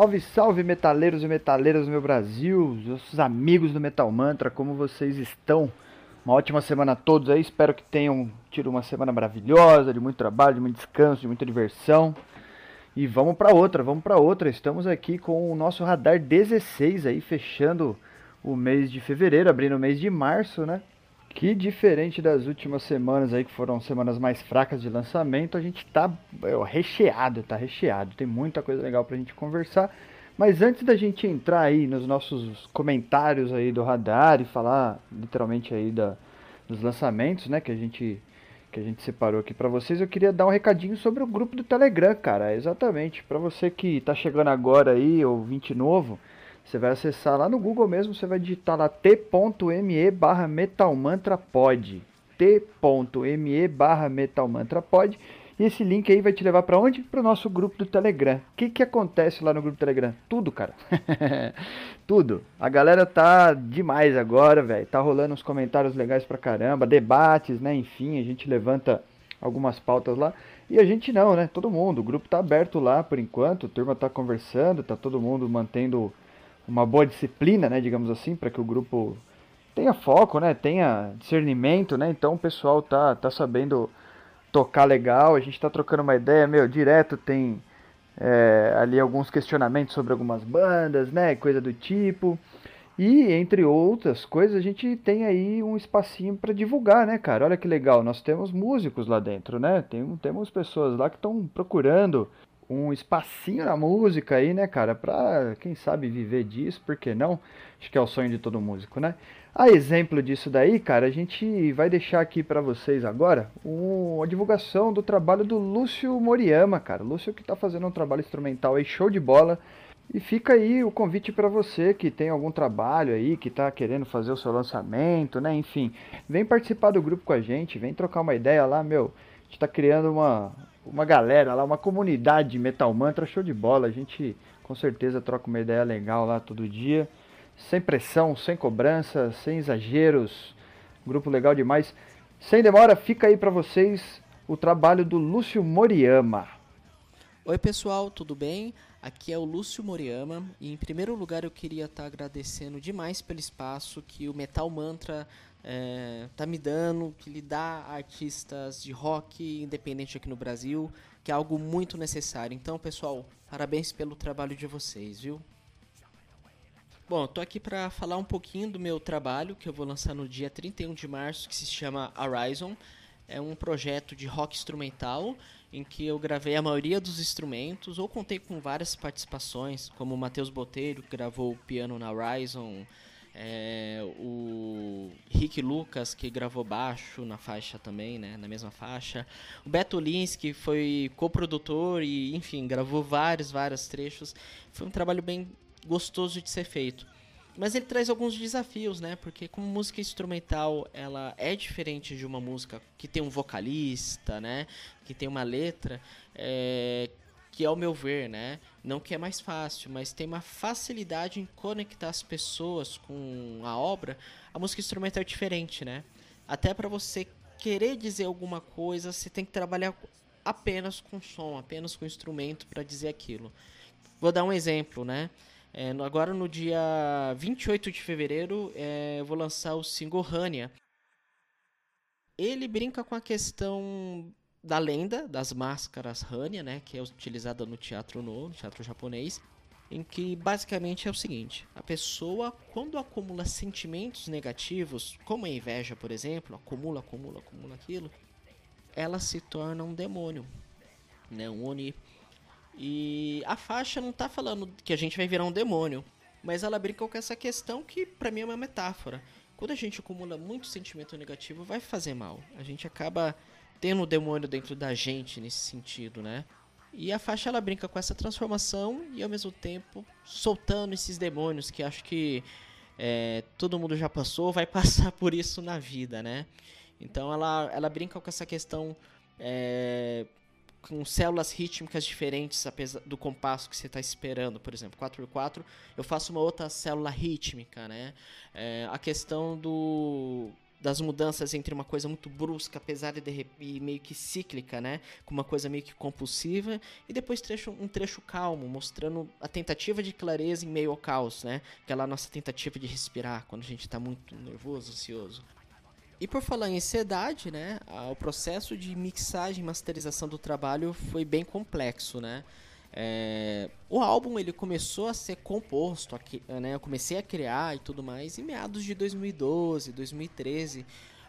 Salve, salve, metaleiros e metaleiras do meu Brasil, nossos amigos do Metal Mantra, como vocês estão? Uma ótima semana a todos aí, espero que tenham tido uma semana maravilhosa, de muito trabalho, de muito descanso, de muita diversão. E vamos para outra, vamos para outra. Estamos aqui com o nosso radar 16 aí, fechando o mês de fevereiro, abrindo o mês de março, né? Que diferente das últimas semanas aí, que foram semanas mais fracas de lançamento, a gente tá é, recheado, tá recheado. Tem muita coisa legal pra gente conversar. Mas antes da gente entrar aí nos nossos comentários aí do radar e falar literalmente aí da, dos lançamentos, né, que a gente que a gente separou aqui para vocês, eu queria dar um recadinho sobre o grupo do Telegram, cara. Exatamente, para você que tá chegando agora aí, ouvinte novo, você vai acessar lá no Google mesmo, você vai digitar lá t.me barra metalmantrapod. t.me barra metalmantrapod. E esse link aí vai te levar para onde? Para o nosso grupo do Telegram. O que, que acontece lá no grupo do Telegram? Tudo, cara. Tudo. A galera tá demais agora, velho. Tá rolando uns comentários legais pra caramba, debates, né? Enfim, a gente levanta algumas pautas lá. E a gente não, né? Todo mundo. O grupo tá aberto lá por enquanto. A turma tá conversando, tá todo mundo mantendo uma boa disciplina, né, digamos assim, para que o grupo tenha foco, né, tenha discernimento, né? Então o pessoal tá tá sabendo tocar legal, a gente está trocando uma ideia, meu, direto tem é, ali alguns questionamentos sobre algumas bandas, né, coisa do tipo. E entre outras coisas, a gente tem aí um espacinho para divulgar, né, cara? Olha que legal, nós temos músicos lá dentro, né? Tem, temos pessoas lá que estão procurando um espacinho na música aí, né, cara, pra, quem sabe, viver disso, por que não? Acho que é o sonho de todo músico, né? A exemplo disso daí, cara, a gente vai deixar aqui para vocês agora uma divulgação do trabalho do Lúcio Moriyama, cara. Lúcio que tá fazendo um trabalho instrumental aí, show de bola. E fica aí o convite para você que tem algum trabalho aí, que está querendo fazer o seu lançamento, né? Enfim, vem participar do grupo com a gente, vem trocar uma ideia lá, meu. Gente está criando uma, uma galera lá, uma comunidade Metal Mantra, show de bola. A gente com certeza troca uma ideia legal lá todo dia. Sem pressão, sem cobrança, sem exageros. Grupo legal demais. Sem demora, fica aí para vocês o trabalho do Lúcio Moriyama. Oi pessoal, tudo bem? Aqui é o Lúcio Moriyama e em primeiro lugar eu queria estar tá agradecendo demais pelo espaço que o Metal Mantra é, tá me dando, que lhe dá artistas de rock independente aqui no Brasil, que é algo muito necessário. Então, pessoal, parabéns pelo trabalho de vocês, viu? Bom, tô aqui para falar um pouquinho do meu trabalho que eu vou lançar no dia 31 de março, que se chama Horizon. É um projeto de rock instrumental em que eu gravei a maioria dos instrumentos, ou contei com várias participações, como o Matheus Botelho, que gravou o piano na Horizon, é, o Rick Lucas, que gravou baixo na faixa também, né, na mesma faixa. O Beto Lins, que foi coprodutor e, enfim, gravou vários, vários trechos. Foi um trabalho bem gostoso de ser feito. Mas ele traz alguns desafios, né? Porque como música instrumental, ela é diferente de uma música que tem um vocalista, né? Que tem uma letra, é, que ao meu ver, né, não que é mais fácil, mas tem uma facilidade em conectar as pessoas com a obra, a música instrumental é diferente, né? Até para você querer dizer alguma coisa, você tem que trabalhar apenas com som, apenas com instrumento para dizer aquilo. Vou dar um exemplo, né? É, agora no dia 28 de fevereiro é, eu vou lançar o single Hania. Ele brinca com a questão da lenda das máscaras Hania, né, que é utilizada no teatro no, no teatro japonês, em que basicamente é o seguinte: a pessoa quando acumula sentimentos negativos, como a inveja, por exemplo, acumula, acumula, acumula aquilo, ela se torna um demônio, né, um oni. E a faixa não está falando que a gente vai virar um demônio, mas ela brinca com essa questão que para mim é uma metáfora. Quando a gente acumula muito sentimento negativo, vai fazer mal. A gente acaba tendo o demônio dentro da gente nesse sentido, né? E a faixa ela brinca com essa transformação e ao mesmo tempo soltando esses demônios que acho que é, todo mundo já passou, vai passar por isso na vida, né? Então ela, ela brinca com essa questão é, com células rítmicas diferentes apesar do compasso que você está esperando, por exemplo, 4x4, eu faço uma outra célula rítmica, né? É, a questão do das mudanças entre uma coisa muito brusca, pesada e, e, meio que cíclica, né? Com uma coisa meio que compulsiva, e depois trecho, um trecho calmo, mostrando a tentativa de clareza em meio ao caos, né? Aquela nossa tentativa de respirar quando a gente está muito nervoso, ansioso. E por falar em ansiedade, né? O processo de mixagem e masterização do trabalho foi bem complexo, né? É, o álbum ele começou a ser composto, né, eu comecei a criar e tudo mais em meados de 2012, 2013,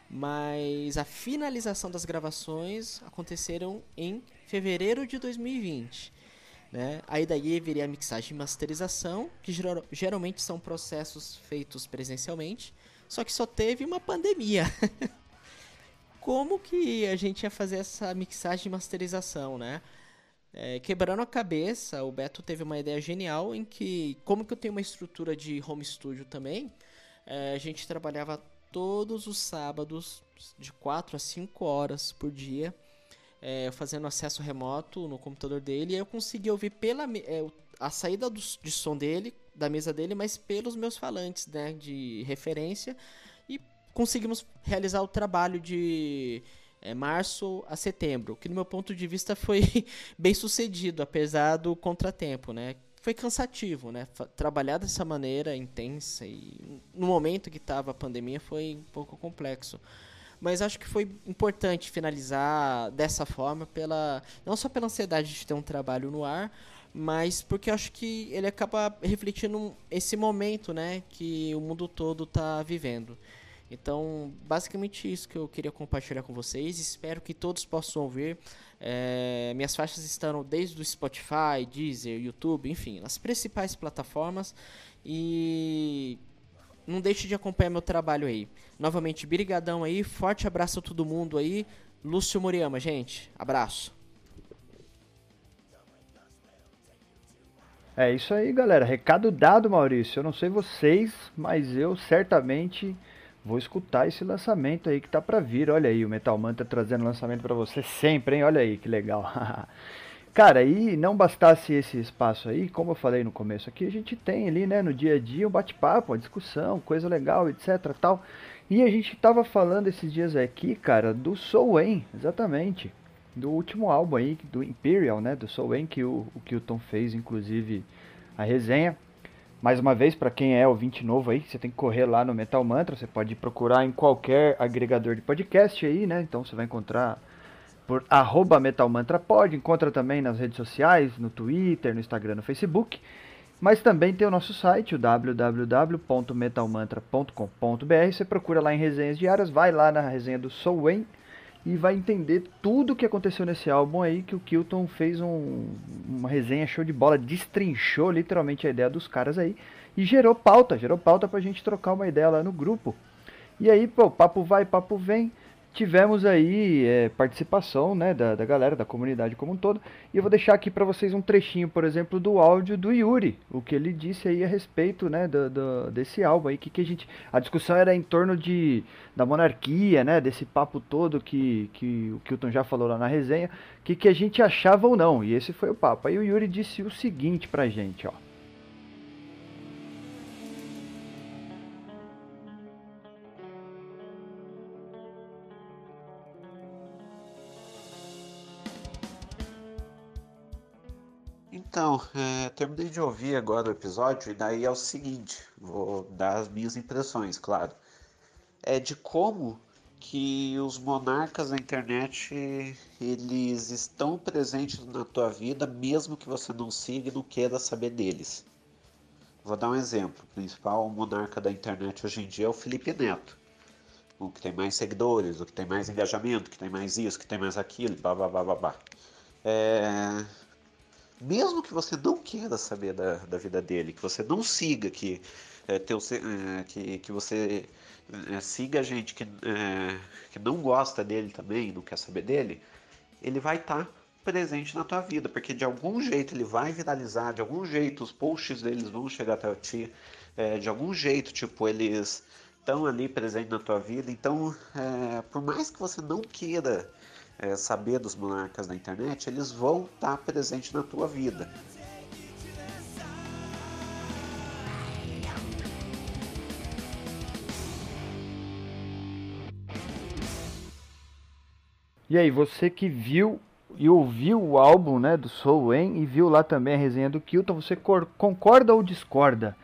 mas a finalização das gravações aconteceram em fevereiro de 2020. Né? Aí daí viria a mixagem e masterização, que geral, geralmente são processos feitos presencialmente, só que só teve uma pandemia. Como que a gente ia fazer essa mixagem e masterização, né? É, quebrando a cabeça, o Beto teve uma ideia genial em que, como que eu tenho uma estrutura de home studio também, é, a gente trabalhava todos os sábados, de 4 a 5 horas por dia, é, fazendo acesso remoto no computador dele, e eu conseguia ouvir pela é, a saída do, de som dele, da mesa dele, mas pelos meus falantes né, de referência, e conseguimos realizar o trabalho de é, março a setembro, que no meu ponto de vista foi bem sucedido, apesar do contratempo, né? Foi cansativo, né? Trabalhar dessa maneira intensa e no momento que estava a pandemia foi um pouco complexo. Mas acho que foi importante finalizar dessa forma, pela não só pela ansiedade de ter um trabalho no ar, mas porque acho que ele acaba refletindo esse momento, né, que o mundo todo está vivendo. Então, basicamente isso que eu queria compartilhar com vocês. Espero que todos possam ouvir. É, minhas faixas estão desde o Spotify, Deezer, YouTube, enfim, nas principais plataformas. E não deixe de acompanhar meu trabalho aí. Novamente, brigadão aí, forte abraço a todo mundo aí. Lúcio Moriama, gente, abraço. É isso aí, galera. Recado dado, Maurício. Eu não sei vocês, mas eu certamente Vou escutar esse lançamento aí que tá para vir. Olha aí, o Metal Mantra trazendo lançamento para você sempre, hein? Olha aí que legal. Cara, e não bastasse esse espaço aí, como eu falei no começo aqui, a gente tem ali, né, no dia a dia um bate-papo, uma discussão, coisa legal, etc, tal. E a gente tava falando esses dias aqui, cara, do Soul Wayne, exatamente. Do último álbum aí, do Imperial, né, do Soul Wayne, que o, o Kilton fez, inclusive, a resenha. Mais uma vez, para quem é ouvinte novo aí, você tem que correr lá no Metal Mantra, você pode procurar em qualquer agregador de podcast aí, né? Então você vai encontrar por arroba metalmantrapod, encontra também nas redes sociais, no Twitter, no Instagram, no Facebook. Mas também tem o nosso site, o www.metalmantra.com.br. Você procura lá em resenhas diárias, vai lá na resenha do Soul Wayne e vai entender tudo o que aconteceu nesse álbum aí, que o Kilton fez um, uma resenha show de bola, destrinchou literalmente a ideia dos caras aí e gerou pauta, gerou pauta pra gente trocar uma ideia lá no grupo. E aí, pô, papo vai, papo vem tivemos aí é, participação né, da, da galera, da comunidade como um todo. E eu vou deixar aqui para vocês um trechinho, por exemplo, do áudio do Yuri, o que ele disse aí a respeito né, do, do desse álbum aí. Que, que a, gente, a discussão era em torno de, da monarquia, né, desse papo todo que, que o Kilton já falou lá na resenha, que, que a gente achava ou não. E esse foi o papo. Aí o Yuri disse o seguinte pra gente, ó. Então, é, terminei de ouvir agora o episódio e daí é o seguinte, vou dar as minhas impressões, claro. É de como que os monarcas da internet eles estão presentes na tua vida mesmo que você não siga e não queira saber deles. Vou dar um exemplo. O principal monarca da internet hoje em dia é o Felipe Neto. O que tem mais seguidores, o que tem mais engajamento, o que tem mais isso, o que tem mais aquilo, blá blá blá blá blá. É, mesmo que você não queira saber da, da vida dele, que você não siga, que, é, teu, é, que, que você é, siga gente que, que não gosta dele também, não quer saber dele, ele vai estar tá presente na tua vida, porque de algum jeito ele vai viralizar, de algum jeito os posts deles vão chegar até ti, de algum jeito, tipo, eles estão ali presentes na tua vida. Então, por mais que você não queira é, saber dos monarcas da internet, eles vão estar presentes na tua vida. E aí, você que viu e ouviu o álbum né, do Soul Wayne e viu lá também a resenha do Kilton, você concorda ou discorda?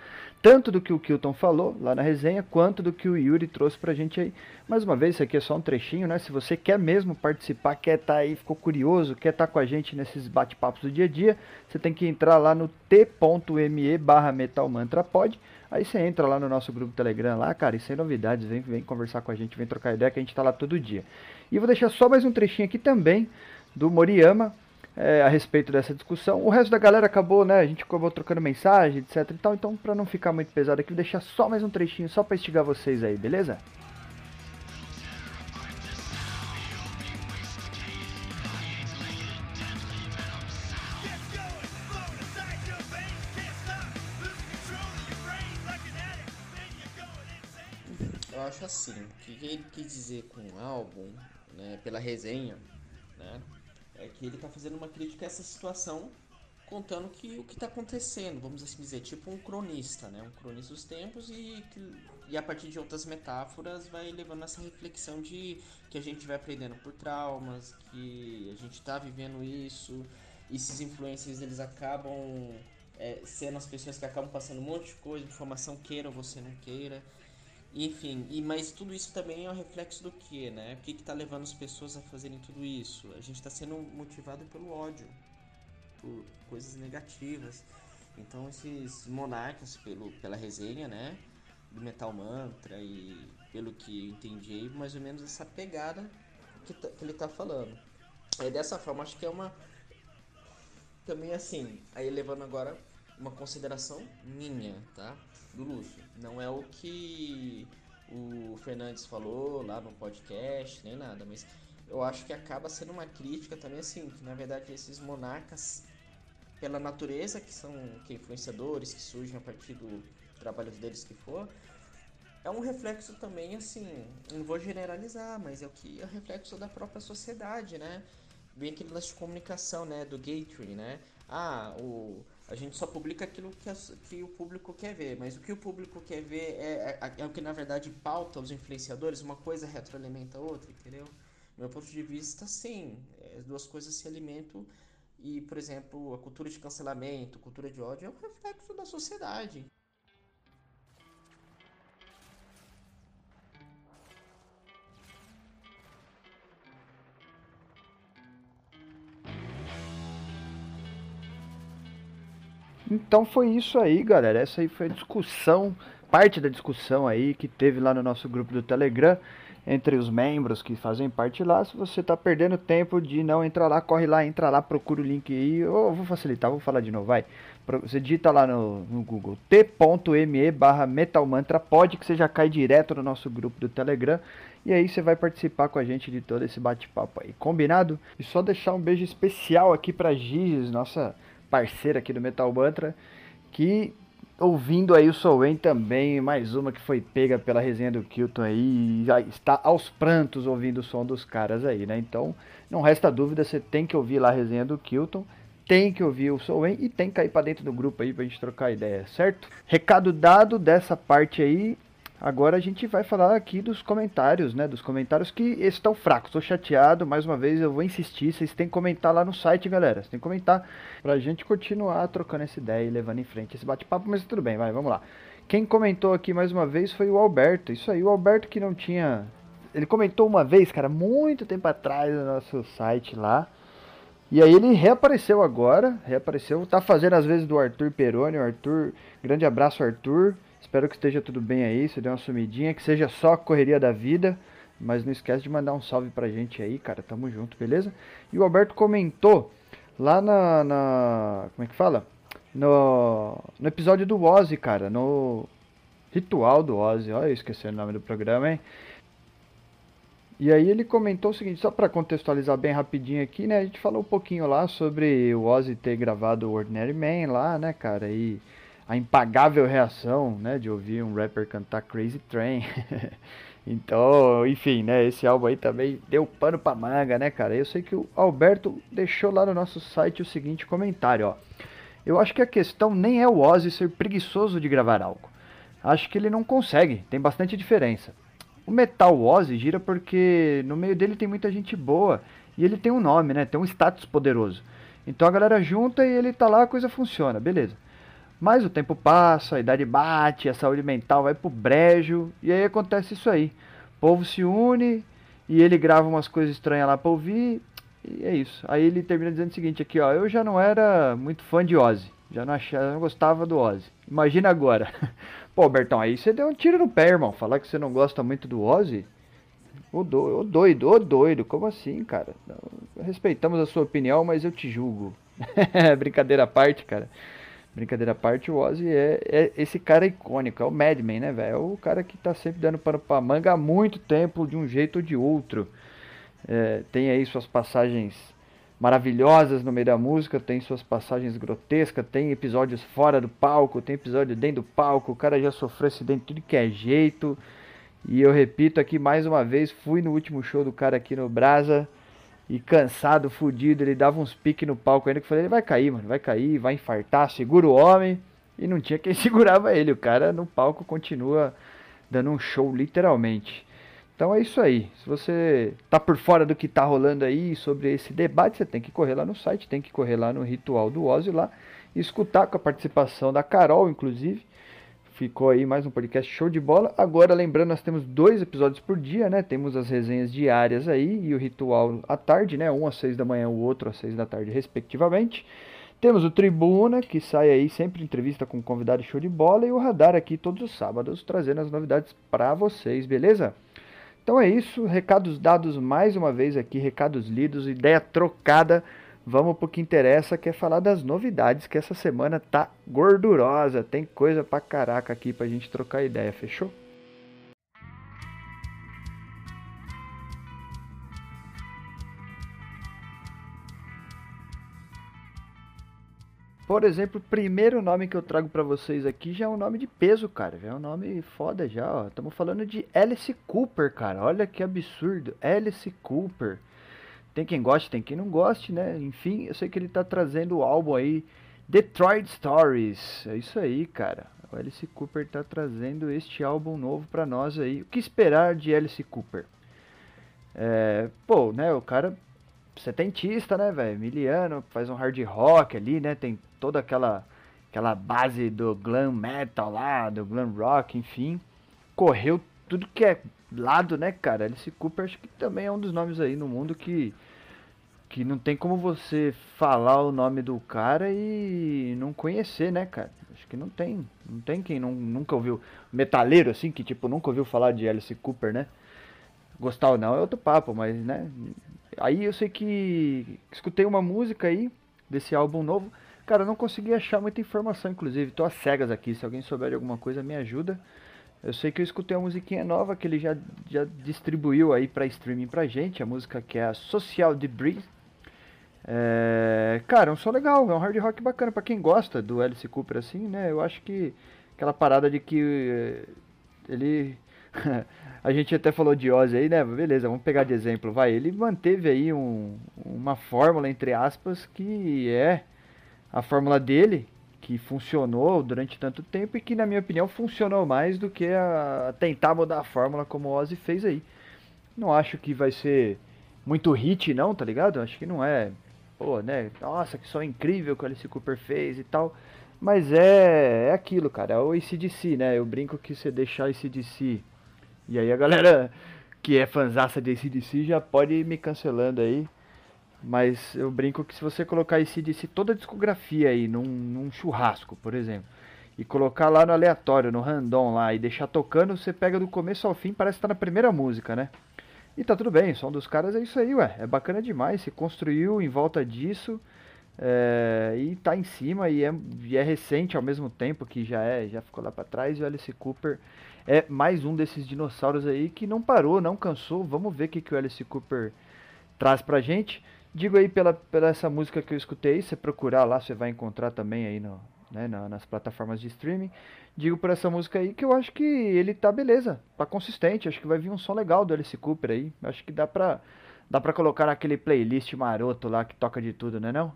Tanto do que o Kilton falou lá na resenha, quanto do que o Yuri trouxe pra gente aí. Mais uma vez, isso aqui é só um trechinho, né? Se você quer mesmo participar, quer estar tá aí, ficou curioso, quer estar tá com a gente nesses bate-papos do dia a dia, você tem que entrar lá no t.me barra metalmantrapod. Aí você entra lá no nosso grupo Telegram lá, cara, e sem novidades, vem, vem conversar com a gente, vem trocar ideia, que a gente tá lá todo dia. E vou deixar só mais um trechinho aqui também do Moriyama é, a respeito dessa discussão. O resto da galera acabou, né? A gente acabou trocando mensagem, etc e tal. Então, para não ficar muito pesado aqui, vou deixar só mais um trechinho só para instigar vocês aí, beleza? Eu acho assim, o que ele quis dizer com o álbum, né, pela resenha, né, é que ele está fazendo uma crítica a essa situação, contando que o que está acontecendo, vamos assim dizer, tipo um cronista, né? Um cronista dos tempos e, e a partir de outras metáforas vai levando essa reflexão de que a gente vai aprendendo por traumas, que a gente está vivendo isso, e esses influencers eles acabam é, sendo as pessoas que acabam passando um monte de coisa, informação queira ou você não queira. Enfim, e, mas tudo isso também é um reflexo do que, né? O que está levando as pessoas a fazerem tudo isso? A gente está sendo motivado pelo ódio, por coisas negativas. Então esses monarcas, pelo, pela resenha, né? Do Metal Mantra e pelo que entendi, mais ou menos essa pegada que, tá, que ele está falando. É dessa forma, acho que é uma. Também assim, aí levando agora uma consideração minha, tá? Do Lúcio. Não é o que o Fernandes falou lá no podcast, nem nada, mas eu acho que acaba sendo uma crítica também assim, que na verdade esses monarcas, pela natureza que são que influenciadores, que surgem a partir do trabalho deles que for, é um reflexo também assim, não vou generalizar, mas é o que é o reflexo da própria sociedade, né? Vem aquele lance de comunicação, né, do Gateway, né? Ah, o a gente só publica aquilo que, que o público quer ver, mas o que o público quer ver é, é, é o que na verdade pauta os influenciadores, uma coisa retroalimenta a outra, entendeu? Do meu ponto de vista, sim, as duas coisas se alimentam e, por exemplo, a cultura de cancelamento, cultura de ódio é um reflexo da sociedade. Então foi isso aí, galera. Essa aí foi a discussão, parte da discussão aí que teve lá no nosso grupo do Telegram entre os membros que fazem parte lá. Se você está perdendo tempo de não entrar lá, corre lá, entra lá, procura o link aí. Eu vou facilitar, vou falar de novo, vai. Você digita lá no, no Google t.me barra metalmantra, pode que você já cai direto no nosso grupo do Telegram. E aí você vai participar com a gente de todo esse bate-papo aí, combinado? E só deixar um beijo especial aqui pra Giges, nossa parceira aqui do Metal Mantra, que ouvindo aí o Soul também, mais uma que foi pega pela resenha do Kilton aí, já está aos prantos ouvindo o som dos caras aí, né? Então, não resta dúvida, você tem que ouvir lá a resenha do Kilton, tem que ouvir o Soul e tem que cair para dentro do grupo aí pra gente trocar ideia, certo? Recado dado dessa parte aí, Agora a gente vai falar aqui dos comentários, né? Dos comentários que estão fracos. Estou chateado, mais uma vez eu vou insistir. Vocês têm que comentar lá no site, galera. Vocês têm que comentar pra gente continuar trocando essa ideia e levando em frente esse bate-papo. Mas tudo bem, vai, vamos lá. Quem comentou aqui mais uma vez foi o Alberto. Isso aí, o Alberto que não tinha. Ele comentou uma vez, cara, muito tempo atrás no nosso site lá. E aí ele reapareceu agora, reapareceu, tá fazendo às vezes do Arthur Peroni, o Arthur, grande abraço Arthur, Espero que esteja tudo bem aí, se deu uma sumidinha, que seja só a correria da vida. Mas não esquece de mandar um salve pra gente aí, cara. Tamo junto, beleza? E o Alberto comentou lá na. na como é que fala? No, no episódio do Ozzy, cara. No ritual do Ozzy. Olha, eu esqueci o nome do programa, hein? E aí ele comentou o seguinte, só para contextualizar bem rapidinho aqui, né? A gente falou um pouquinho lá sobre o Ozzy ter gravado o Ordinary Man lá, né, cara? E a impagável reação, né, de ouvir um rapper cantar Crazy Train. então, enfim, né, esse álbum aí também deu pano pra manga, né, cara? Eu sei que o Alberto deixou lá no nosso site o seguinte comentário, ó. Eu acho que a questão nem é o Ozzy ser preguiçoso de gravar algo. Acho que ele não consegue, tem bastante diferença. O Metal Ozzy gira porque no meio dele tem muita gente boa e ele tem um nome, né? Tem um status poderoso. Então a galera junta e ele tá lá, a coisa funciona, beleza. Mas o tempo passa, a idade bate, a saúde mental vai pro brejo e aí acontece isso aí. O povo se une e ele grava umas coisas estranhas lá pra ouvir e é isso. Aí ele termina dizendo o seguinte aqui, ó, eu já não era muito fã de Ozzy, já não achava, não gostava do Ozzy. Imagina agora. Pô, Bertão, aí você deu um tiro no pé, irmão. Falar que você não gosta muito do Ozzy? Ô, do, doido, ô doido, como assim, cara? Respeitamos a sua opinião, mas eu te julgo. Brincadeira à parte, cara. Brincadeira à parte, o Ozzy é, é esse cara icônico, é o Madman, né, velho? É o cara que tá sempre dando pano pra manga há muito tempo, de um jeito ou de outro. É, tem aí suas passagens maravilhosas no meio da música, tem suas passagens grotescas, tem episódios fora do palco, tem episódio dentro do palco, o cara já sofreu acidente de tudo que é jeito. E eu repito aqui mais uma vez, fui no último show do cara aqui no Brasa e cansado, fudido, ele dava uns piques no palco ainda que eu falei, ele vai cair, mano, vai cair, vai infartar, segura o homem. E não tinha quem segurava ele, o cara no palco continua dando um show literalmente. Então é isso aí. Se você tá por fora do que está rolando aí sobre esse debate, você tem que correr lá no site, tem que correr lá no Ritual do Ozzy lá e escutar com a participação da Carol, inclusive. Ficou aí mais um podcast show de bola. Agora, lembrando, nós temos dois episódios por dia, né? Temos as resenhas diárias aí e o ritual à tarde, né? Um às seis da manhã, o outro às seis da tarde, respectivamente. Temos o Tribuna, que sai aí sempre entrevista com convidado show de bola, e o Radar aqui todos os sábados, trazendo as novidades para vocês, beleza? Então é isso, recados dados mais uma vez aqui, recados lidos, ideia trocada. Vamos pro que interessa, que é falar das novidades que essa semana tá gordurosa. Tem coisa pra caraca aqui pra gente trocar ideia, fechou? Por exemplo, o primeiro nome que eu trago para vocês aqui já é um nome de peso, cara. Já é um nome foda já, ó. Estamos falando de Alice Cooper, cara. Olha que absurdo. Alice Cooper. Tem quem goste, tem quem não goste, né? Enfim, eu sei que ele tá trazendo o álbum aí Detroit Stories. É isso aí, cara. O Alice Cooper tá trazendo este álbum novo para nós aí. O que esperar de Alice Cooper? É, pô, né, o cara setentista, né, velho? Miliano, faz um hard rock ali, né? Tem toda aquela aquela base do glam metal lá, do glam rock, enfim. Correu tudo que é lado, né, cara? Alice Cooper acho que também é um dos nomes aí no mundo que que não tem como você falar o nome do cara e não conhecer, né, cara? Acho que não tem, não tem quem não, nunca ouviu metaleiro assim que tipo nunca ouviu falar de Alice Cooper, né? Gostar ou não é outro papo, mas né? Aí eu sei que escutei uma música aí desse álbum novo Cara, não consegui achar muita informação, inclusive. Tô às cegas aqui. Se alguém souber de alguma coisa, me ajuda. Eu sei que eu escutei uma musiquinha nova que ele já, já distribuiu aí para streaming pra gente. A música que é a Social Debris. É... Cara, é um som legal. É um hard rock bacana para quem gosta do Alice Cooper assim, né? Eu acho que aquela parada de que eh, ele... a gente até falou de Ozzy aí, né? Beleza, vamos pegar de exemplo. Vai, ele manteve aí um, uma fórmula, entre aspas, que é a fórmula dele, que funcionou durante tanto tempo e que, na minha opinião, funcionou mais do que a, tentar mudar a fórmula como Ozzy fez aí. Não acho que vai ser muito hit, não, tá ligado? Acho que não é, pô, né? Nossa, que som incrível que o Alice Cooper fez e tal. Mas é, é aquilo, cara, é o ACDC, né? Eu brinco que você deixar ACDC. E aí a galera que é fanzaça de ACDC já pode ir me cancelando aí. Mas eu brinco que se você colocar disse toda a discografia aí num, num, churrasco, por exemplo, e colocar lá no aleatório, no random lá, e deixar tocando, você pega do começo ao fim, parece que tá na primeira música, né? E tá tudo bem, o som dos caras é isso aí, ué. É bacana demais, se construiu em volta disso. É, e tá em cima e é, e é, recente ao mesmo tempo que já é, já ficou lá para trás e o Alice Cooper é mais um desses dinossauros aí que não parou, não cansou. Vamos ver o que, que o Alice Cooper traz pra gente. Digo aí pela, pela essa música que eu escutei, você procurar lá, você vai encontrar também aí no, né, nas plataformas de streaming. Digo por essa música aí que eu acho que ele tá beleza, tá consistente, acho que vai vir um som legal do Alice Cooper aí. Acho que dá pra, dá pra colocar naquele playlist maroto lá que toca de tudo, né não?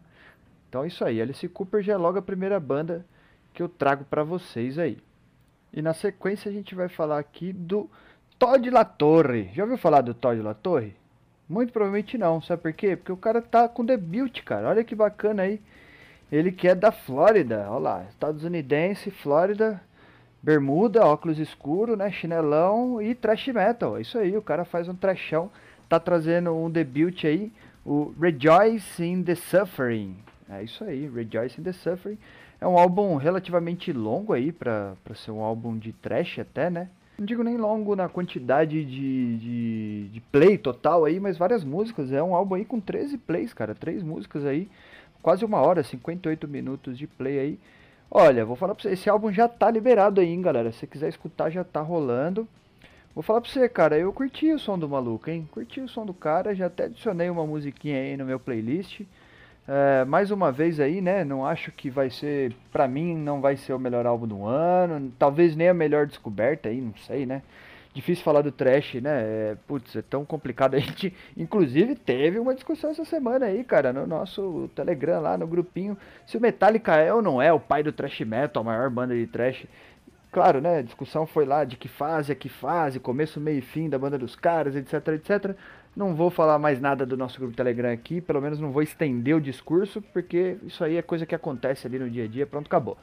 Então é isso aí, Alice Cooper já é logo a primeira banda que eu trago para vocês aí. E na sequência a gente vai falar aqui do Todd La Torre. Já ouviu falar do Todd La Torre? Muito provavelmente não, sabe por quê? Porque o cara tá com debut, cara. Olha que bacana aí. Ele que é da Flórida, olha lá, estadunidense, Flórida, bermuda, óculos escuro, né, chinelão e trash metal. É isso aí, o cara faz um trashão, tá trazendo um debut aí, o Rejoice in the Suffering. É isso aí, Rejoice in the Suffering. É um álbum relativamente longo aí, pra, pra ser um álbum de trash até, né? Não digo nem longo na quantidade de, de, de play total aí, mas várias músicas. É um álbum aí com 13 plays, cara. Três músicas aí, quase uma hora, 58 minutos de play aí. Olha, vou falar pra você, esse álbum já tá liberado aí, hein, galera. Se você quiser escutar, já tá rolando. Vou falar pra você, cara, eu curti o som do maluco, hein? Curti o som do cara, já até adicionei uma musiquinha aí no meu playlist. É, mais uma vez aí, né? Não acho que vai ser, pra mim, não vai ser o melhor álbum do ano. Talvez nem a melhor descoberta aí, não sei, né? Difícil falar do trash, né? É, putz, é tão complicado. A gente, inclusive, teve uma discussão essa semana aí, cara, no nosso Telegram lá, no grupinho, se o Metallica é ou não é o pai do trash metal, a maior banda de trash. Claro, né? A discussão foi lá de que fase, a que fase, começo, meio e fim da banda dos caras, etc, etc. Não vou falar mais nada do nosso grupo Telegram aqui, pelo menos não vou estender o discurso, porque isso aí é coisa que acontece ali no dia a dia, pronto, acabou.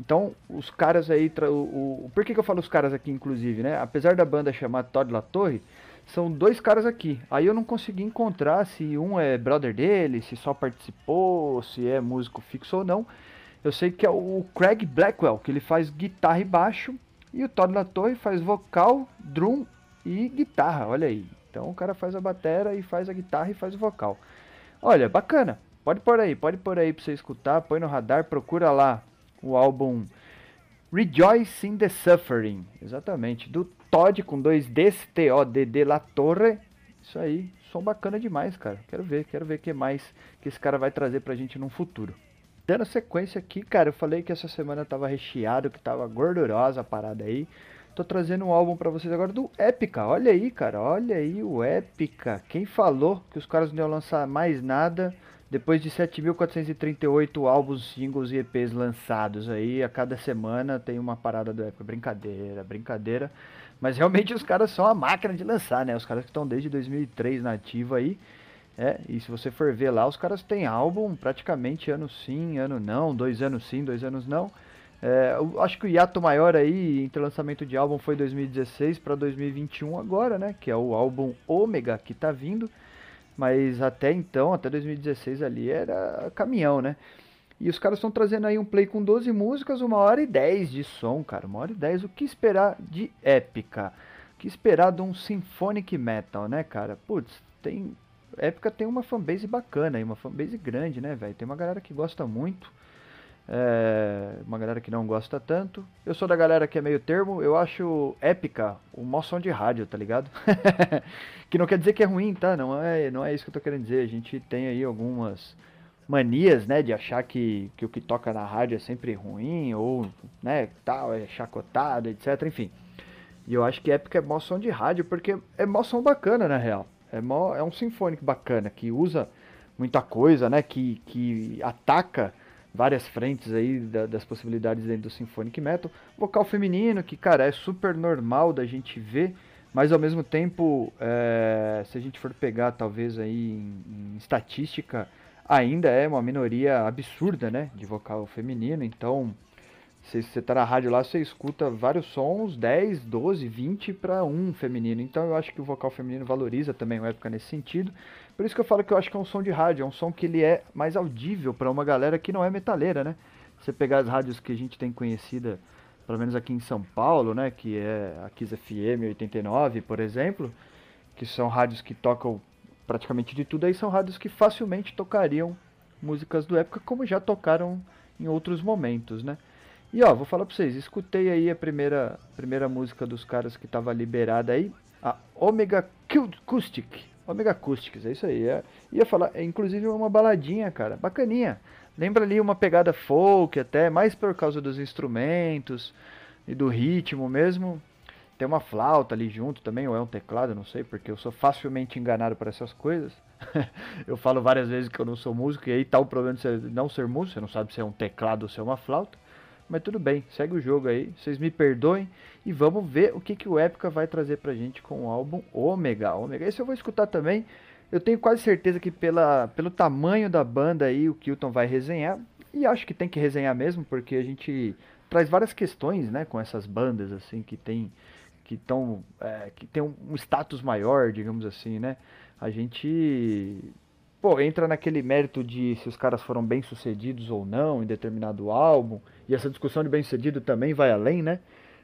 Então, os caras aí, o, o, por que, que eu falo os caras aqui, inclusive, né? Apesar da banda chamar Todd La Torre, são dois caras aqui. Aí eu não consegui encontrar se um é brother dele, se só participou, se é músico fixo ou não. Eu sei que é o Craig Blackwell, que ele faz guitarra e baixo, e o Todd La Torre faz vocal, drum e guitarra, olha aí. Então o cara faz a bateria e faz a guitarra e faz o vocal. Olha, bacana. Pode pôr aí, pode pôr aí pra você escutar, põe no radar, procura lá o álbum Rejoice in the Suffering. Exatamente, do Todd com dois Ds, T-O-D-D La Torre. Isso aí, som bacana demais, cara. Quero ver, quero ver o que mais que esse cara vai trazer pra gente no futuro. Dando sequência aqui, cara, eu falei que essa semana tava recheado, que tava gordurosa a parada aí. Tô trazendo um álbum para vocês agora do Epica. Olha aí, cara. Olha aí o Epica. Quem falou que os caras não iam lançar mais nada depois de 7.438 álbuns, singles e EPs lançados aí, a cada semana tem uma parada do Epica. Brincadeira, brincadeira. Mas realmente os caras são a máquina de lançar, né? Os caras que estão desde 2003 na ativa aí. É, e se você for ver lá, os caras têm álbum praticamente ano sim, ano não, dois anos sim, dois anos não. É, acho que o hiato maior aí entre lançamento de álbum foi 2016 para 2021 agora, né? Que é o álbum Ômega que tá vindo. Mas até então, até 2016 ali era caminhão, né? E os caras estão trazendo aí um play com 12 músicas, uma hora e 10 de som, cara. Uma hora e 10. O que esperar de épica? O que esperar de um symphonic metal, né, cara? Putz, tem. Épica tem uma fanbase bacana aí, uma fanbase grande, né, velho? Tem uma galera que gosta muito. É, uma galera que não gosta tanto. Eu sou da galera que é meio termo. Eu acho épica o maior som de rádio, tá ligado? que não quer dizer que é ruim, tá? Não é, não é isso que eu tô querendo dizer. A gente tem aí algumas manias, né, de achar que, que o que toca na rádio é sempre ruim ou, né, tal, é chacotado, etc, enfim. E eu acho que épica é maior som de rádio porque é maior som bacana, na real. É, mó, é um sinfônico bacana que usa muita coisa, né, que, que ataca várias frentes aí da, das possibilidades dentro do symphonic metal. Vocal feminino, que cara, é super normal da gente ver, mas ao mesmo tempo, é, se a gente for pegar talvez aí em, em estatística, ainda é uma minoria absurda, né, de vocal feminino, então se você tá na rádio lá, você escuta vários sons, 10, 12, 20 para um feminino. Então eu acho que o vocal feminino valoriza também o época nesse sentido. Por isso que eu falo que eu acho que é um som de rádio, é um som que ele é mais audível para uma galera que não é metaleira, né? Você pegar as rádios que a gente tem conhecida, pelo menos aqui em São Paulo, né, que é a Kiss FM 89, por exemplo, que são rádios que tocam praticamente de tudo, aí são rádios que facilmente tocariam músicas do época, como já tocaram em outros momentos, né? E ó, vou falar pra vocês, escutei aí a primeira, primeira música dos caras que tava liberada aí, a Omega Acoustic. Omega Acoustics, é isso aí. É, ia falar, é, inclusive uma baladinha, cara, bacaninha. Lembra ali uma pegada folk até, mais por causa dos instrumentos e do ritmo mesmo. Tem uma flauta ali junto também, ou é um teclado, não sei, porque eu sou facilmente enganado por essas coisas. eu falo várias vezes que eu não sou músico, e aí tá o problema de não ser músico, você não sabe se é um teclado ou se é uma flauta. Mas tudo bem, segue o jogo aí, vocês me perdoem e vamos ver o que, que o Epica vai trazer pra gente com o álbum Ômega. Ômega, esse eu vou escutar também. Eu tenho quase certeza que pela, pelo tamanho da banda aí o Kilton vai resenhar. E acho que tem que resenhar mesmo, porque a gente traz várias questões, né, com essas bandas assim que tem que estão é, que tem um status maior, digamos assim, né? A gente pô, entra naquele mérito de se os caras foram bem sucedidos ou não em determinado álbum. E essa discussão de bem sucedido também vai além, né?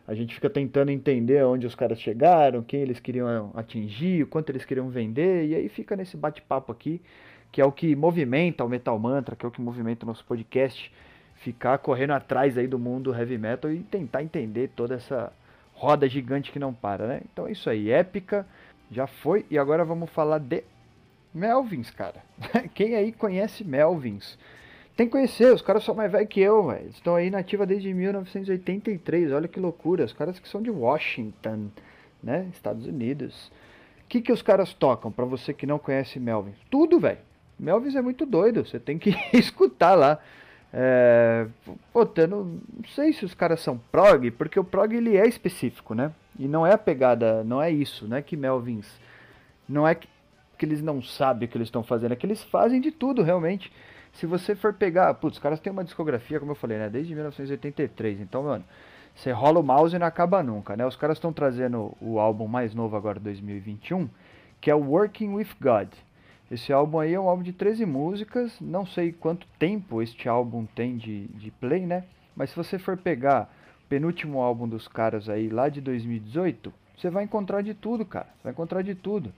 A gente fica tentando entender onde os caras chegaram, quem eles queriam atingir, o quanto eles queriam vender, e aí fica nesse bate-papo aqui, que é o que movimenta o Metal Mantra, que é o que movimenta o nosso podcast, ficar correndo atrás aí do mundo heavy metal e tentar entender toda essa roda gigante que não para, né? Então é isso aí, épica, já foi, e agora vamos falar de Melvins, cara. Quem aí conhece Melvins? Tem que conhecer, os caras são mais velhos que eu, velho. Estão aí na ativa desde 1983, olha que loucura. Os caras que são de Washington, né? Estados Unidos. O que, que os caras tocam, para você que não conhece Melvins? Tudo, velho. Melvins é muito doido, você tem que escutar lá. É, pô, eu não, não sei se os caras são prog, porque o prog ele é específico, né? E não é a pegada, não é isso, né? Que Melvins não é que que eles não sabem o que eles estão fazendo, é que eles fazem de tudo realmente. Se você for pegar, putz, os caras têm uma discografia, como eu falei, né, desde 1983. Então, mano, você rola o mouse e não acaba nunca, né? Os caras estão trazendo o álbum mais novo agora, 2021, que é o Working with God. Esse álbum aí é um álbum de 13 músicas, não sei quanto tempo este álbum tem de, de play, né? Mas se você for pegar o penúltimo álbum dos caras aí, lá de 2018, você vai encontrar de tudo, cara. Vai encontrar de tudo.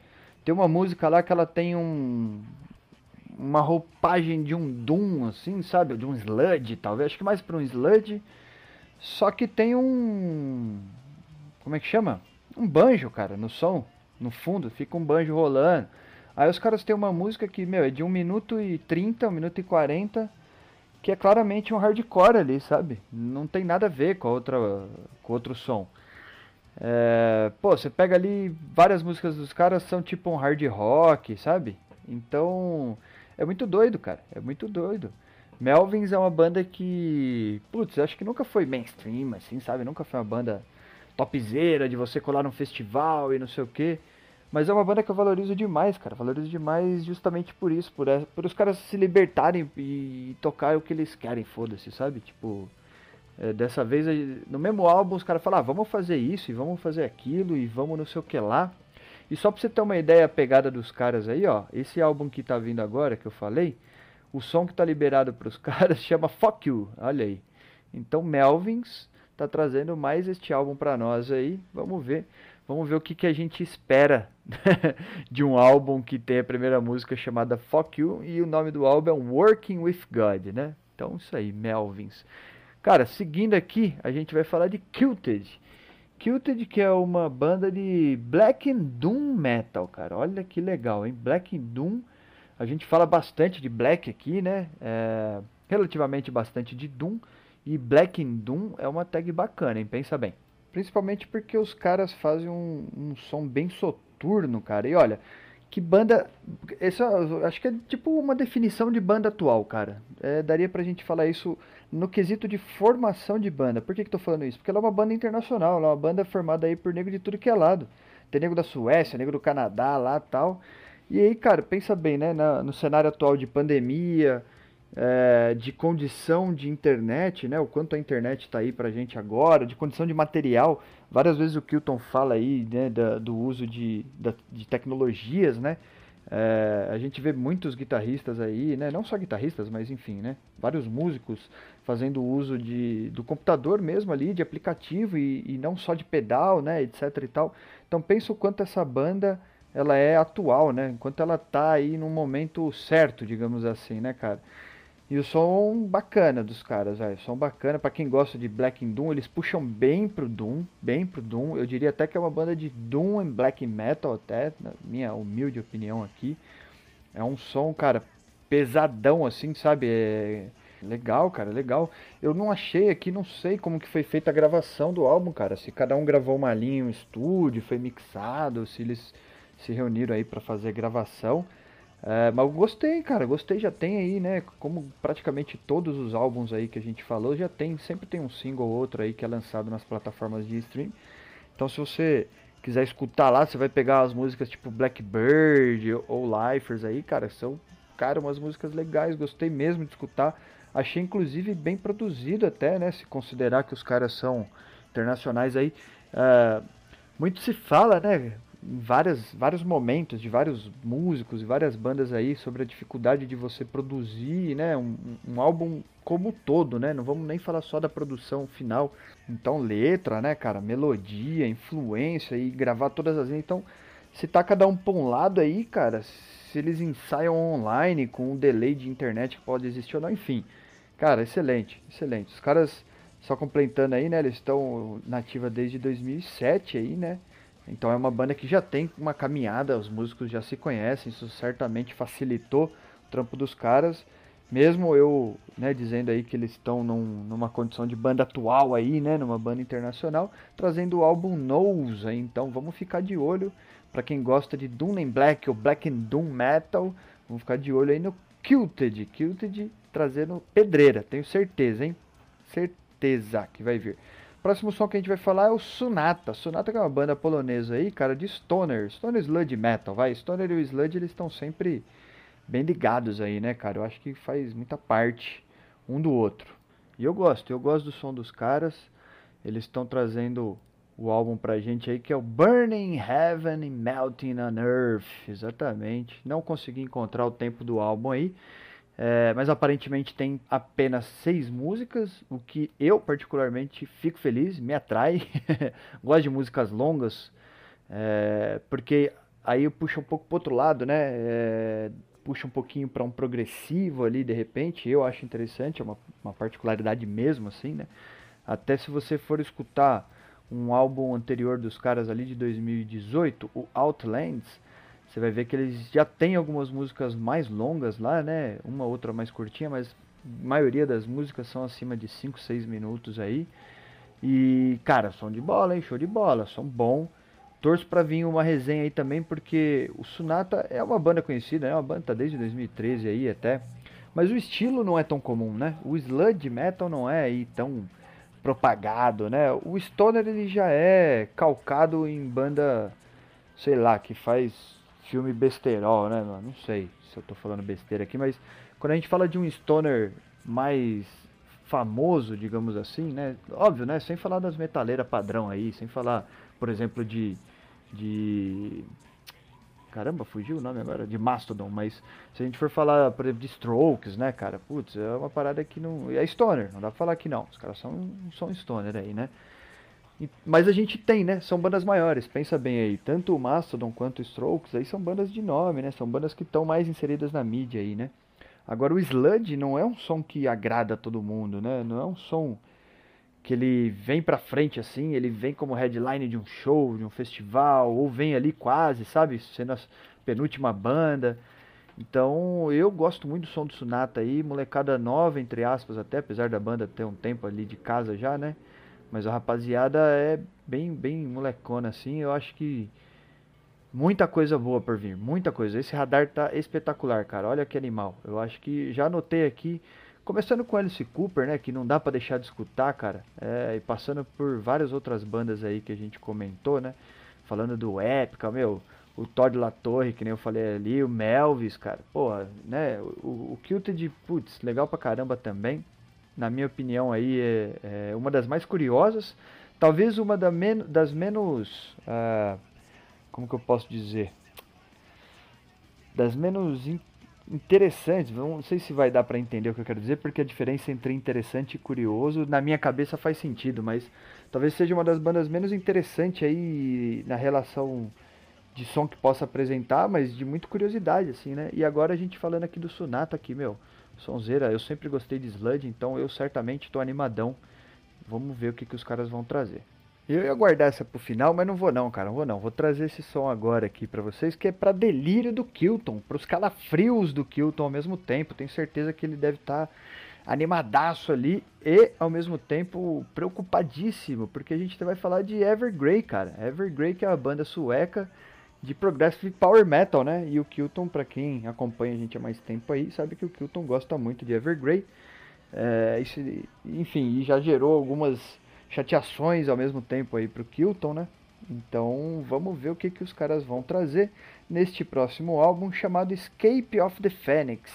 Tem uma música lá que ela tem um uma roupagem de um doom assim, sabe? De um sludge, talvez, acho que mais para um sludge. Só que tem um como é que chama? Um banjo, cara, no som, no fundo, fica um banjo rolando. Aí os caras têm uma música que, meu, é de 1 minuto e 30, 1 minuto e 40, que é claramente um hardcore ali, sabe? Não tem nada a ver com a outra com outro som. É, pô, você pega ali várias músicas dos caras são tipo um hard rock, sabe? Então é muito doido, cara. É muito doido. Melvins é uma banda que, putz, acho que nunca foi mainstream, assim, sabe? Nunca foi uma banda topzera de você colar num festival e não sei o que. Mas é uma banda que eu valorizo demais, cara. Valorizo demais justamente por isso, por, por os caras se libertarem e tocar o que eles querem, foda-se, sabe? Tipo, é, dessa vez, no mesmo álbum, os caras falam, ah, vamos fazer isso, e vamos fazer aquilo, e vamos não sei o que lá. E só pra você ter uma ideia a pegada dos caras aí, ó, esse álbum que tá vindo agora, que eu falei, o som que tá liberado pros caras chama Fuck You, olha aí. Então Melvins tá trazendo mais este álbum pra nós aí, vamos ver. Vamos ver o que, que a gente espera de um álbum que tem a primeira música chamada Fuck You e o nome do álbum é Working With God, né? Então isso aí, Melvins. Cara, seguindo aqui, a gente vai falar de Kilted. Kilted, que é uma banda de Black Doom Metal, cara. Olha que legal, hein? Black Doom. A gente fala bastante de Black aqui, né? É, relativamente bastante de Doom. E Black Doom é uma tag bacana, hein? Pensa bem. Principalmente porque os caras fazem um, um som bem soturno, cara. E olha, que banda. Essa, acho que é tipo uma definição de banda atual, cara. É, daria pra gente falar isso no quesito de formação de banda. Por que, tô falando isso? Porque ela é uma banda internacional, ela é uma banda formada aí por negro de tudo que é lado. Tem negro da Suécia, negro do Canadá lá tal. E aí, cara, pensa bem, né? Na, no cenário atual de pandemia, é, de condição de internet, né? O quanto a internet está aí para a gente agora, de condição de material. Várias vezes o Kilton fala aí né, da, do uso de, da, de tecnologias, né? É, a gente vê muitos guitarristas aí, né? Não só guitarristas, mas enfim, né? Vários músicos fazendo uso de, do computador mesmo ali, de aplicativo e, e não só de pedal, né? Etc e tal. Então pensa o quanto essa banda ela é atual, né? Enquanto ela tá aí no momento certo, digamos assim, né, cara? E o som bacana dos caras, velho. Som bacana para quem gosta de Black and Doom, eles puxam bem pro Doom, bem pro Doom. Eu diria até que é uma banda de Doom e Black Metal até, na minha humilde opinião aqui. É um som, cara, pesadão assim, sabe? É legal, cara, legal. Eu não achei aqui, não sei como que foi feita a gravação do álbum, cara. Se cada um gravou uma linha em um estúdio, foi mixado, se eles se reuniram aí para fazer gravação. É, mas eu gostei, cara, gostei, já tem aí, né? Como praticamente todos os álbuns aí que a gente falou, já tem, sempre tem um single ou outro aí que é lançado nas plataformas de stream. Então se você quiser escutar lá, você vai pegar as músicas tipo Blackbird ou Lifers aí, cara, são, cara, umas músicas legais, gostei mesmo de escutar. Achei inclusive bem produzido até, né? Se considerar que os caras são internacionais aí. Uh, muito se fala, né? Várias, vários momentos de vários músicos e várias bandas aí sobre a dificuldade de você produzir né, um, um álbum como todo, né? Não vamos nem falar só da produção final. Então, letra, né, cara? Melodia, influência e gravar todas as. Então, se tá cada um pra um lado aí, cara, se eles ensaiam online com um delay de internet que pode existir ou não, enfim. Cara, excelente, excelente. Os caras, só complementando aí, né? Eles estão nativa desde 2007 aí, né? Então é uma banda que já tem uma caminhada, os músicos já se conhecem, isso certamente facilitou o trampo dos caras. Mesmo eu, né, dizendo aí que eles estão num, numa condição de banda atual aí, né, numa banda internacional, trazendo o álbum Nose, aí, então vamos ficar de olho para quem gosta de Doom and Black ou Black and Doom Metal, vamos ficar de olho aí no Kilted, Kilted trazendo pedreira, tenho certeza, hein? Certeza que vai vir. Próximo som que a gente vai falar é o Sunata. Sunata que é uma banda polonesa aí, cara, de stoner. Stoner sludge metal, vai. Stoner e o sludge eles estão sempre bem ligados aí, né, cara? Eu acho que faz muita parte um do outro. E eu gosto, eu gosto do som dos caras. Eles estão trazendo o álbum pra gente aí que é o Burning Heaven and Melting on Earth. Exatamente. Não consegui encontrar o tempo do álbum aí. É, mas aparentemente tem apenas seis músicas, o que eu particularmente fico feliz, me atrai. Gosto de músicas longas, é, porque aí puxa um pouco pro outro lado, né? É, puxa um pouquinho para um progressivo ali de repente. Eu acho interessante, é uma, uma particularidade mesmo, assim, né? Até se você for escutar um álbum anterior dos caras ali de 2018, o Outlands você vai ver que eles já têm algumas músicas mais longas lá, né? Uma outra mais curtinha, mas a maioria das músicas são acima de 5, 6 minutos aí. E, cara, som de bola, hein? Show de bola, som bom. Torço pra vir uma resenha aí também, porque o Sunata é uma banda conhecida, é uma banda tá desde 2013 aí até. Mas o estilo não é tão comum, né? O sludge metal não é aí tão propagado, né? O stoner ele já é calcado em banda, sei lá, que faz filme besterol, né, mano? Não sei se eu tô falando besteira aqui, mas quando a gente fala de um stoner mais famoso, digamos assim, né? Óbvio, né? Sem falar das metaleiras padrão aí, sem falar, por exemplo, de. de. Caramba, fugiu o nome agora? De Mastodon, mas se a gente for falar, por exemplo, de Strokes, né, cara? Putz, é uma parada que não. É stoner, não dá pra falar que não. Os caras são, são stoner aí, né? Mas a gente tem, né? São bandas maiores, pensa bem aí. Tanto o Mastodon quanto o Strokes aí são bandas de nome, né? São bandas que estão mais inseridas na mídia aí, né? Agora o Sludge não é um som que agrada todo mundo, né? Não é um som que ele vem pra frente assim, ele vem como headline de um show, de um festival, ou vem ali quase, sabe? Sendo a penúltima banda. Então eu gosto muito do som do Sunata aí, molecada nova, entre aspas, até, apesar da banda ter um tempo ali de casa já, né? Mas a rapaziada é bem, bem molecona assim. Eu acho que muita coisa boa por vir, muita coisa. Esse radar tá espetacular, cara. Olha que animal. Eu acho que já anotei aqui, começando com Alice Cooper, né, que não dá para deixar de escutar, cara. É, e passando por várias outras bandas aí que a gente comentou, né? Falando do Épica, meu, o Todd La Torre, que nem eu falei ali, o Melvis, cara. Pô, né, o, o Kilted, putz, legal pra caramba também na minha opinião, aí é, é uma das mais curiosas, talvez uma da men das menos, uh, como que eu posso dizer, das menos in interessantes. Não sei se vai dar para entender o que eu quero dizer, porque a diferença entre interessante e curioso na minha cabeça faz sentido, mas talvez seja uma das bandas menos interessantes aí na relação de som que possa apresentar, mas de muita curiosidade, assim, né? E agora a gente falando aqui do Sunata aqui, meu, sonzeira, eu sempre gostei de Sludge, então eu certamente estou animadão. Vamos ver o que, que os caras vão trazer. Eu ia guardar essa pro final, mas não vou não, cara, não vou não. Vou trazer esse som agora aqui para vocês, que é para delírio do Kilton, para os calafrios do Kilton ao mesmo tempo. Tenho certeza que ele deve estar tá animadaço ali e ao mesmo tempo preocupadíssimo, porque a gente vai falar de Evergrey, cara. Evergrey que é uma banda sueca de progressive power metal, né? E o Kilton, para quem acompanha a gente há mais tempo aí, sabe que o Kilton gosta muito de Evergrey. É, enfim, já gerou algumas chateações ao mesmo tempo aí pro Kilton, né? Então vamos ver o que, que os caras vão trazer neste próximo álbum chamado Escape of the Phoenix.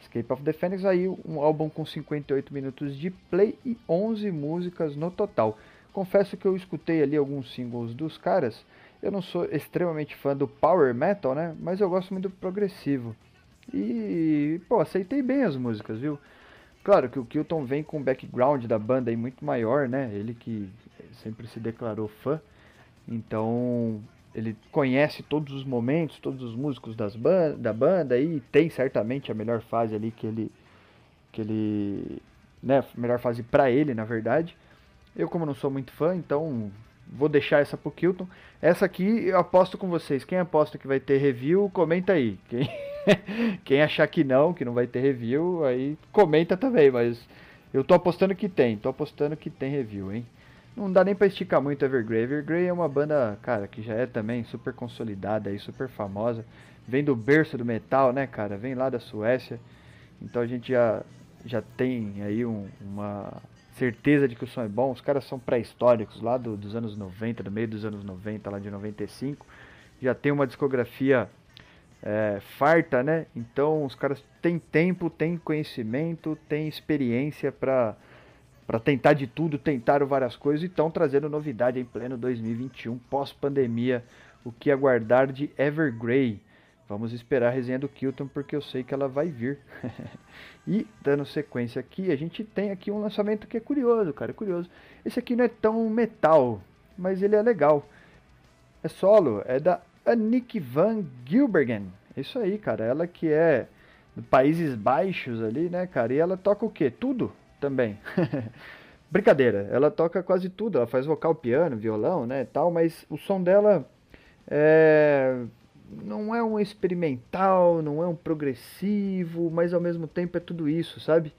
Escape of the Phoenix aí um álbum com 58 minutos de play e 11 músicas no total. Confesso que eu escutei ali alguns singles dos caras. Eu não sou extremamente fã do power metal, né? Mas eu gosto muito do progressivo. E, pô, aceitei bem as músicas, viu? Claro que o Kilton vem com um background da banda aí muito maior, né? Ele que sempre se declarou fã. Então, ele conhece todos os momentos, todos os músicos das ban da banda e tem certamente a melhor fase ali que ele que ele, né, melhor fase para ele, na verdade. Eu como não sou muito fã, então vou deixar essa pro Kilton. Essa aqui eu aposto com vocês. Quem aposta que vai ter review, comenta aí. Quem Quem achar que não, que não vai ter review, aí comenta também, mas eu tô apostando que tem, tô apostando que tem review, hein? Não dá nem pra esticar muito Evergrey. Evergrey é uma banda, cara, que já é também super consolidada aí, super famosa. Vem do berço do metal, né, cara? Vem lá da Suécia. Então a gente já, já tem aí um, uma certeza de que o som é bom. Os caras são pré-históricos lá do, dos anos 90, do meio dos anos 90, lá de 95. Já tem uma discografia é, farta, né? Então os caras têm tempo, têm conhecimento, têm experiência para para tentar de tudo, tentaram várias coisas e estão trazendo novidade em pleno 2021, pós-pandemia. O que aguardar de Evergrey? Vamos esperar a resenha do Kilton porque eu sei que ela vai vir. e dando sequência aqui, a gente tem aqui um lançamento que é curioso, cara, é curioso. Esse aqui não é tão metal, mas ele é legal. É solo, é da Nick Van Gilbergen. Isso aí, cara. Ela que é do Países Baixos ali, né, cara? E ela toca o quê? Tudo também. Brincadeira, ela toca quase tudo. Ela faz vocal, piano, violão, né, tal. Mas o som dela é... não é um experimental, não é um progressivo, mas ao mesmo tempo é tudo isso, sabe?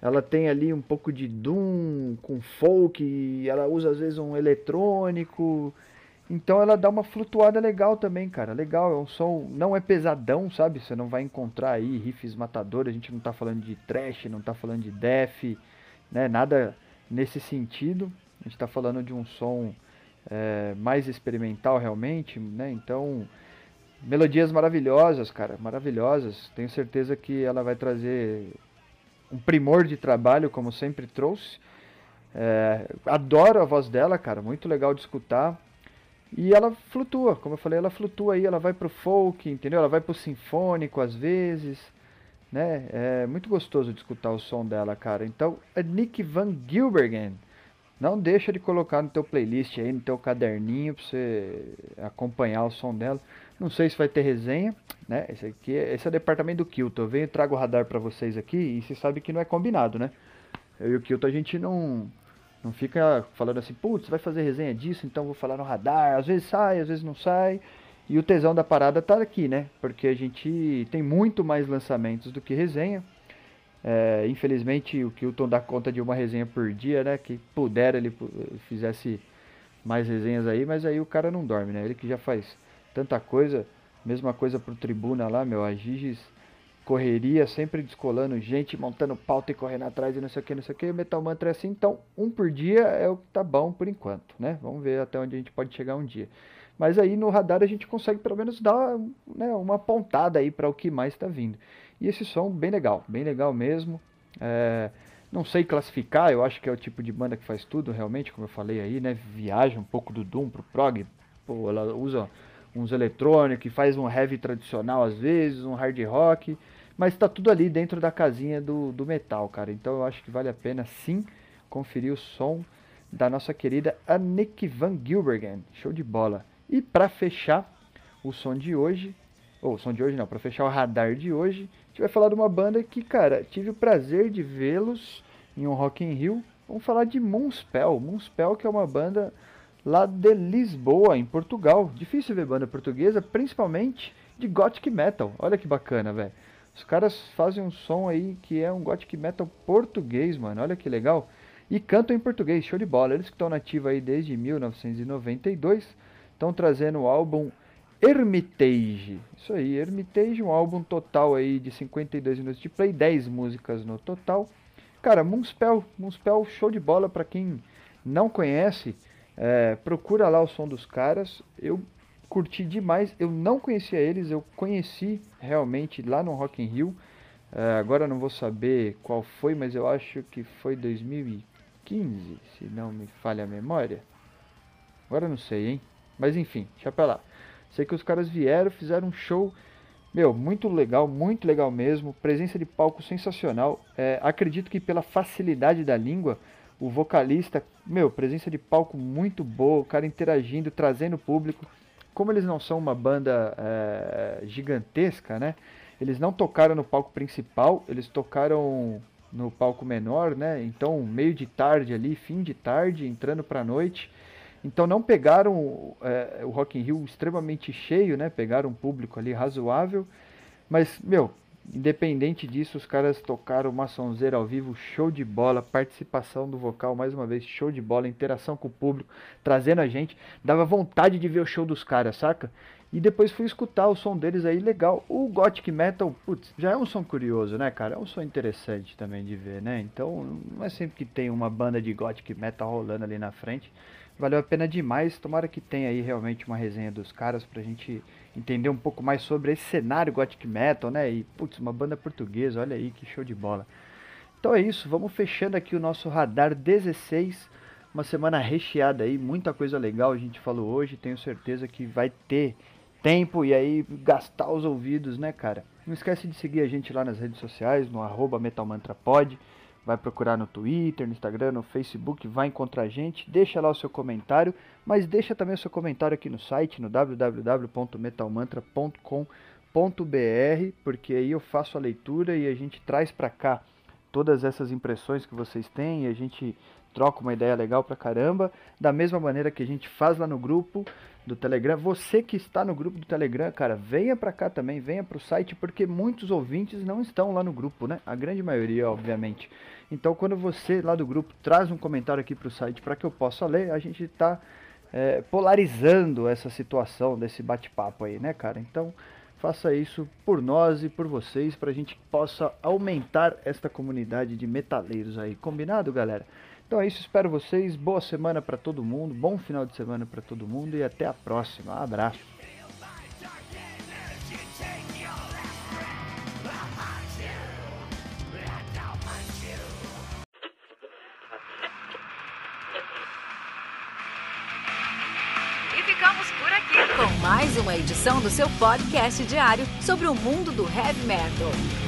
Ela tem ali um pouco de doom com folk, ela usa às vezes um eletrônico. Então ela dá uma flutuada legal também, cara. Legal, é um som, não é pesadão, sabe? Você não vai encontrar aí riffs matadores, a gente não tá falando de trash, não tá falando de death, né? Nada nesse sentido. A gente tá falando de um som é, mais experimental realmente, né? Então, melodias maravilhosas, cara, maravilhosas. Tenho certeza que ela vai trazer um primor de trabalho, como sempre trouxe. É, adoro a voz dela, cara, muito legal de escutar. E ela flutua, como eu falei, ela flutua aí, ela vai pro folk, entendeu? Ela vai pro sinfônico às vezes, né? É muito gostoso de escutar o som dela, cara. Então, é Nick Van Gilbergen. Não deixa de colocar no teu playlist aí, no teu caderninho pra você acompanhar o som dela. Não sei se vai ter resenha, né? Esse aqui, esse é o departamento do Kilton. Eu venho trago o radar para vocês aqui e você sabe que não é combinado, né? Eu e o Kilton a gente não não fica falando assim, putz, vai fazer resenha disso, então vou falar no radar. Às vezes sai, às vezes não sai. E o tesão da parada tá aqui, né? Porque a gente tem muito mais lançamentos do que resenha. É, infelizmente o Kilton dá conta de uma resenha por dia, né? Que puder ele fizesse mais resenhas aí, mas aí o cara não dorme, né? Ele que já faz tanta coisa. Mesma coisa pro Tribuna lá, meu. A Giges correria, sempre descolando gente, montando pauta e correndo atrás e não sei o que, não sei o que. Metal Mantra é assim, então um por dia é o que tá bom por enquanto, né? Vamos ver até onde a gente pode chegar um dia. Mas aí no radar a gente consegue pelo menos dar né, uma pontada aí para o que mais está vindo. E esse som bem legal, bem legal mesmo. É, não sei classificar, eu acho que é o tipo de banda que faz tudo realmente, como eu falei aí, né? Viaja um pouco do Doom pro prog, pô, ela usa uns eletrônicos, faz um heavy tradicional às vezes, um hard rock. Mas está tudo ali dentro da casinha do, do metal, cara. Então eu acho que vale a pena sim conferir o som da nossa querida Annick Van Gilbergen. Show de bola. E para fechar, o som de hoje, ou o som de hoje não, para fechar o radar de hoje, a gente vai falar de uma banda que, cara, tive o prazer de vê-los em um Rock in Rio. Vamos falar de Moonspell. Moonspell que é uma banda lá de Lisboa, em Portugal. Difícil ver banda portuguesa, principalmente de gothic metal. Olha que bacana, velho. Os caras fazem um som aí que é um gothic metal português, mano. Olha que legal. E cantam em português, show de bola. Eles que estão nativos aí desde 1992, estão trazendo o álbum Hermitage. Isso aí, Hermitage, um álbum total aí de 52 minutos de play, 10 músicas no total. Cara, Moonspell, Moonspell show de bola para quem não conhece. É, procura lá o som dos caras. Eu curti demais. Eu não conhecia eles, eu conheci realmente lá no Rock in Rio. É, agora não vou saber qual foi, mas eu acho que foi 2015, se não me falha a memória. Agora não sei, hein? Mas enfim, deixa pra lá. Sei que os caras vieram, fizeram um show, meu, muito legal, muito legal mesmo. Presença de palco sensacional. É, acredito que pela facilidade da língua, o vocalista, meu, presença de palco muito boa, o cara interagindo, trazendo o público. Como eles não são uma banda é, gigantesca, né? Eles não tocaram no palco principal, eles tocaram no palco menor, né? Então, meio de tarde ali, fim de tarde, entrando pra noite. Então não pegaram é, o Rock in Rio extremamente cheio, né? Pegaram um público ali razoável. Mas, meu, Independente disso, os caras tocaram uma sonzeira ao vivo, show de bola, participação do vocal, mais uma vez, show de bola, interação com o público, trazendo a gente. Dava vontade de ver o show dos caras, saca? E depois fui escutar o som deles aí, legal. O Gothic Metal, putz, já é um som curioso, né, cara? É um som interessante também de ver, né? Então, não é sempre que tem uma banda de Gothic Metal rolando ali na frente. Valeu a pena demais. Tomara que tenha aí realmente uma resenha dos caras pra gente entender um pouco mais sobre esse cenário Gothic Metal, né? E, putz, uma banda portuguesa, olha aí que show de bola. Então é isso, vamos fechando aqui o nosso Radar 16. Uma semana recheada aí, muita coisa legal a gente falou hoje. Tenho certeza que vai ter tempo e aí gastar os ouvidos, né, cara? Não esquece de seguir a gente lá nas redes sociais, no arroba metalmantrapod vai procurar no Twitter, no Instagram, no Facebook, vai encontrar a gente, deixa lá o seu comentário, mas deixa também o seu comentário aqui no site, no www.metalmantra.com.br, porque aí eu faço a leitura e a gente traz para cá todas essas impressões que vocês têm e a gente troca uma ideia legal pra caramba, da mesma maneira que a gente faz lá no grupo do Telegram. Você que está no grupo do Telegram, cara, venha para cá também, venha para o site, porque muitos ouvintes não estão lá no grupo, né? A grande maioria, obviamente. Então, quando você lá do grupo traz um comentário aqui para o site para que eu possa ler, a gente está é, polarizando essa situação desse bate-papo aí, né, cara? Então, faça isso por nós e por vocês, para a gente possa aumentar esta comunidade de metaleiros aí. Combinado, galera? Então é isso, espero vocês. Boa semana para todo mundo, bom final de semana para todo mundo e até a próxima. Um abraço. Mais uma edição do seu podcast diário sobre o mundo do heavy metal.